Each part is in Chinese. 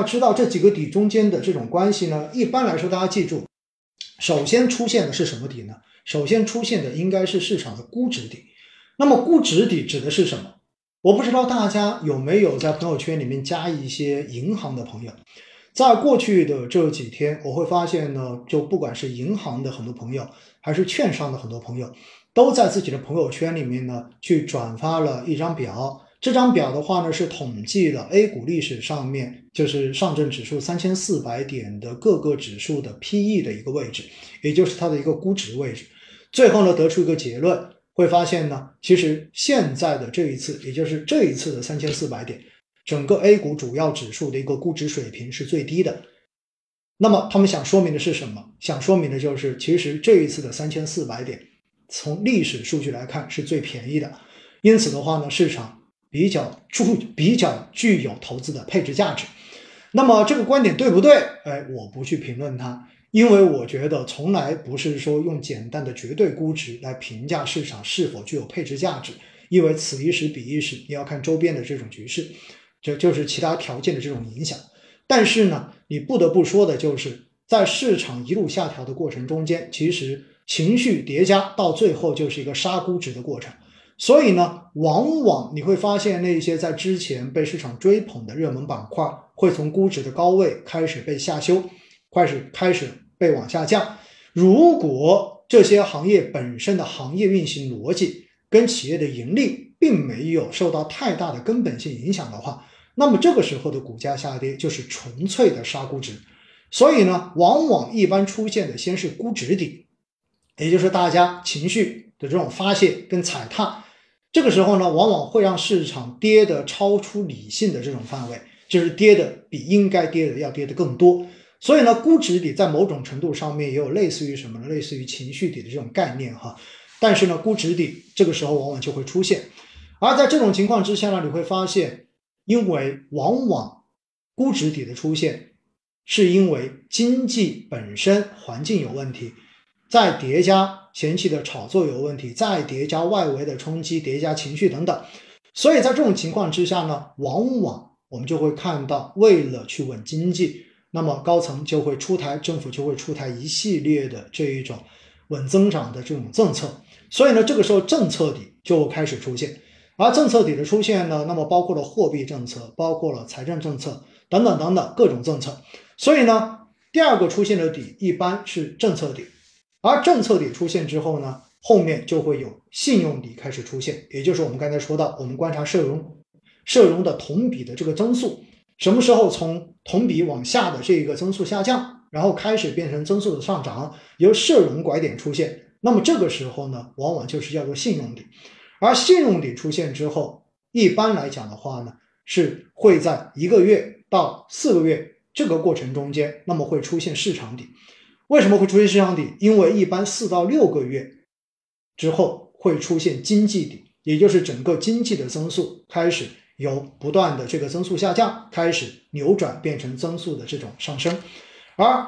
要知道这几个底中间的这种关系呢，一般来说，大家记住，首先出现的是什么底呢？首先出现的应该是市场的估值底。那么估值底指的是什么？我不知道大家有没有在朋友圈里面加一些银行的朋友。在过去的这几天，我会发现呢，就不管是银行的很多朋友，还是券商的很多朋友，都在自己的朋友圈里面呢，去转发了一张表。这张表的话呢，是统计了 A 股历史上面，就是上证指数三千四百点的各个指数的 PE 的一个位置，也就是它的一个估值位置。最后呢，得出一个结论。会发现呢，其实现在的这一次，也就是这一次的三千四百点，整个 A 股主要指数的一个估值水平是最低的。那么他们想说明的是什么？想说明的就是，其实这一次的三千四百点，从历史数据来看是最便宜的。因此的话呢，市场比较注比较具有投资的配置价值。那么这个观点对不对？哎，我不去评论它。因为我觉得从来不是说用简单的绝对估值来评价市场是否具有配置价值，因为此一时彼一时，你要看周边的这种局势，这就是其他条件的这种影响。但是呢，你不得不说的就是在市场一路下调的过程中间，其实情绪叠加到最后就是一个杀估值的过程。所以呢，往往你会发现那些在之前被市场追捧的热门板块，会从估值的高位开始被下修。开始开始被往下降。如果这些行业本身的行业运行逻辑跟企业的盈利并没有受到太大的根本性影响的话，那么这个时候的股价下跌就是纯粹的杀估值。所以呢，往往一般出现的先是估值底，也就是大家情绪的这种发泄跟踩踏。这个时候呢，往往会让市场跌的超出理性的这种范围，就是跌的比应该跌的要跌的更多。所以呢，估值底在某种程度上面也有类似于什么呢？类似于情绪底的这种概念哈。但是呢，估值底这个时候往往就会出现。而在这种情况之下呢，你会发现，因为往往估值底的出现，是因为经济本身环境有问题，再叠加前期的炒作有问题，再叠加外围的冲击，叠加情绪等等。所以在这种情况之下呢，往往我们就会看到，为了去稳经济。那么高层就会出台，政府就会出台一系列的这一种稳增长的这种政策，所以呢，这个时候政策底就开始出现，而政策底的出现呢，那么包括了货币政策，包括了财政政策等等等等各种政策，所以呢，第二个出现的底一般是政策底，而政策底出现之后呢，后面就会有信用底开始出现，也就是我们刚才说到，我们观察社融，社融的同比的这个增速。什么时候从同比往下的这一个增速下降，然后开始变成增速的上涨，由社融拐点出现，那么这个时候呢，往往就是叫做信用底，而信用底出现之后，一般来讲的话呢，是会在一个月到四个月这个过程中间，那么会出现市场底。为什么会出现市场底？因为一般四到六个月之后会出现经济底，也就是整个经济的增速开始。由不断的这个增速下降开始扭转，变成增速的这种上升，而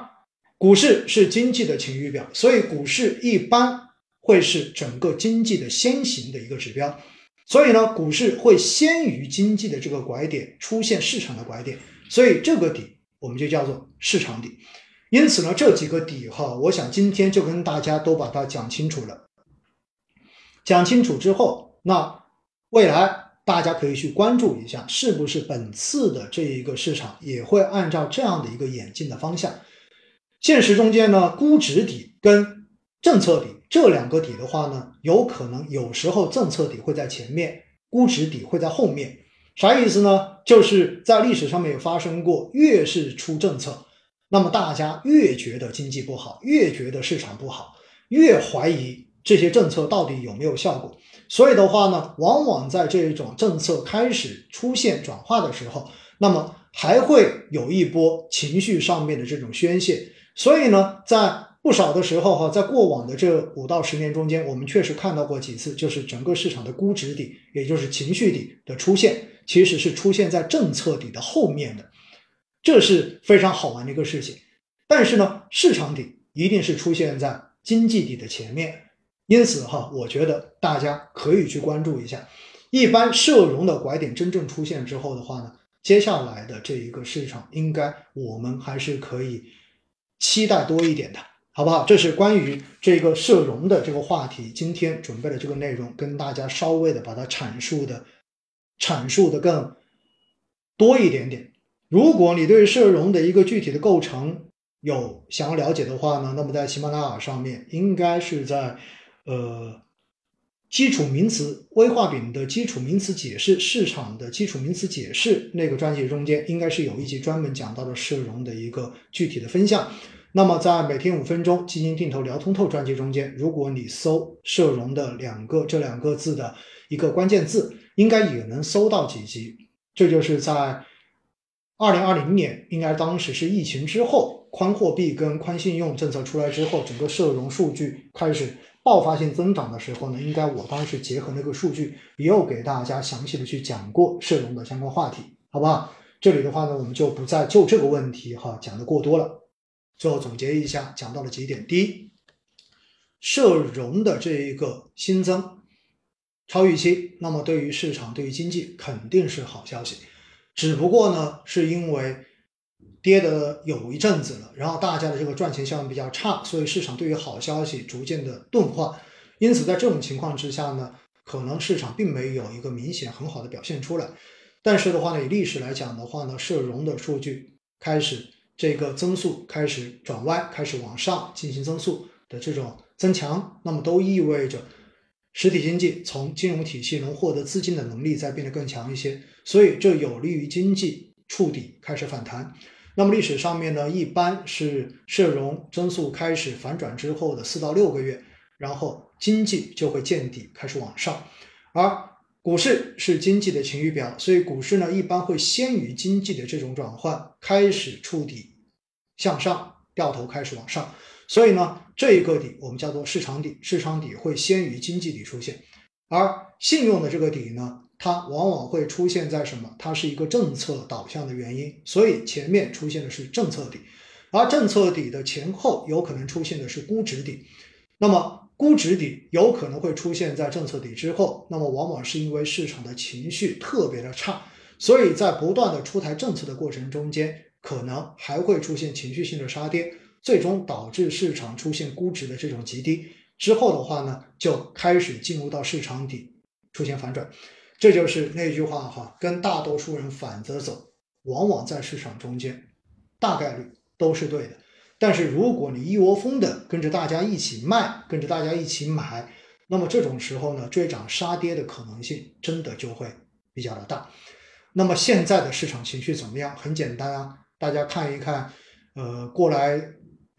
股市是经济的晴雨表，所以股市一般会是整个经济的先行的一个指标，所以呢，股市会先于经济的这个拐点出现市场的拐点，所以这个底我们就叫做市场底。因此呢，这几个底哈，我想今天就跟大家都把它讲清楚了。讲清楚之后，那未来。大家可以去关注一下，是不是本次的这一个市场也会按照这样的一个演进的方向？现实中间呢，估值底跟政策底这两个底的话呢，有可能有时候政策底会在前面，估值底会在后面。啥意思呢？就是在历史上面有发生过，越是出政策，那么大家越觉得经济不好，越觉得市场不好，越怀疑这些政策到底有没有效果。所以的话呢，往往在这一种政策开始出现转化的时候，那么还会有一波情绪上面的这种宣泄。所以呢，在不少的时候哈，在过往的这五到十年中间，我们确实看到过几次，就是整个市场的估值底，也就是情绪底的出现，其实是出现在政策底的后面的，这是非常好玩的一个事情。但是呢，市场底一定是出现在经济底的前面。因此哈，我觉得大家可以去关注一下。一般社融的拐点真正出现之后的话呢，接下来的这一个市场，应该我们还是可以期待多一点的，好不好？这是关于这个社融的这个话题，今天准备的这个内容，跟大家稍微的把它阐述的阐述的更多一点点。如果你对社融的一个具体的构成有想要了解的话呢，那么在喜马拉雅上面，应该是在呃。基础名词微化饼的基础名词解释，市场的基础名词解释那个专辑中间，应该是有一集专门讲到了社融的一个具体的分项。那么在每天五分钟基金定投聊通透专辑中间，如果你搜社融的两个这两个字的一个关键字，应该也能搜到几集。这就是在二零二零年，应该当时是疫情之后，宽货币跟宽信用政策出来之后，整个社融数据开始。爆发性增长的时候呢，应该我当时结合那个数据，也有给大家详细的去讲过社融的相关话题，好不好？这里的话呢，我们就不再就这个问题哈讲的过多了。最后总结一下，讲到了几点：第一，社融的这一个新增超预期，那么对于市场、对于经济肯定是好消息，只不过呢，是因为。跌的有一阵子了，然后大家的这个赚钱效应比较差，所以市场对于好消息逐渐的钝化。因此，在这种情况之下呢，可能市场并没有一个明显很好的表现出来。但是的话呢，以历史来讲的话呢，社融的数据开始这个增速开始转弯，开始往上进行增速的这种增强，那么都意味着实体经济从金融体系能获得资金的能力在变得更强一些，所以这有利于经济触底开始反弹。那么历史上面呢，一般是社融增速开始反转之后的四到六个月，然后经济就会见底开始往上，而股市是经济的晴雨表，所以股市呢一般会先于经济的这种转换开始触底向上掉头开始往上，所以呢这一个底我们叫做市场底，市场底会先于经济底出现，而信用的这个底呢。它往往会出现在什么？它是一个政策导向的原因，所以前面出现的是政策底，而政策底的前后有可能出现的是估值底。那么估值底有可能会出现在政策底之后，那么往往是因为市场的情绪特别的差，所以在不断的出台政策的过程中间，可能还会出现情绪性的杀跌，最终导致市场出现估值的这种极低。之后的话呢，就开始进入到市场底出现反转。这就是那句话哈，跟大多数人反着走，往往在市场中间，大概率都是对的。但是如果你一窝蜂的跟着大家一起卖，跟着大家一起买，那么这种时候呢，追涨杀跌的可能性真的就会比较的大。那么现在的市场情绪怎么样？很简单啊，大家看一看，呃，过来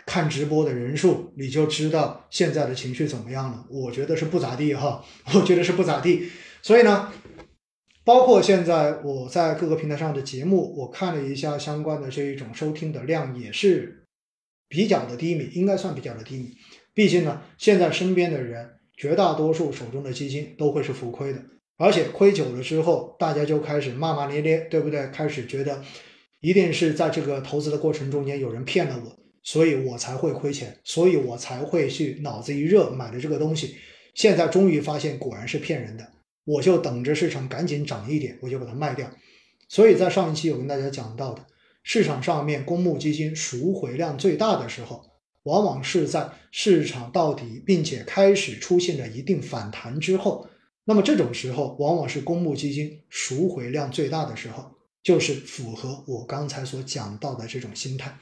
看直播的人数，你就知道现在的情绪怎么样了。我觉得是不咋地哈，我觉得是不咋地。所以呢。包括现在我在各个平台上的节目，我看了一下相关的这一种收听的量也是比较的低迷，应该算比较的低迷。毕竟呢，现在身边的人绝大多数手中的基金都会是浮亏的，而且亏久了之后，大家就开始骂骂咧咧，对不对？开始觉得一定是在这个投资的过程中间有人骗了我，所以我才会亏钱，所以我才会去脑子一热买了这个东西。现在终于发现果然是骗人的。我就等着市场赶紧涨一点，我就把它卖掉。所以在上一期有跟大家讲到的，市场上面公募基金赎回量最大的时候，往往是在市场到底并且开始出现了一定反弹之后。那么这种时候，往往是公募基金赎回量最大的时候，就是符合我刚才所讲到的这种心态。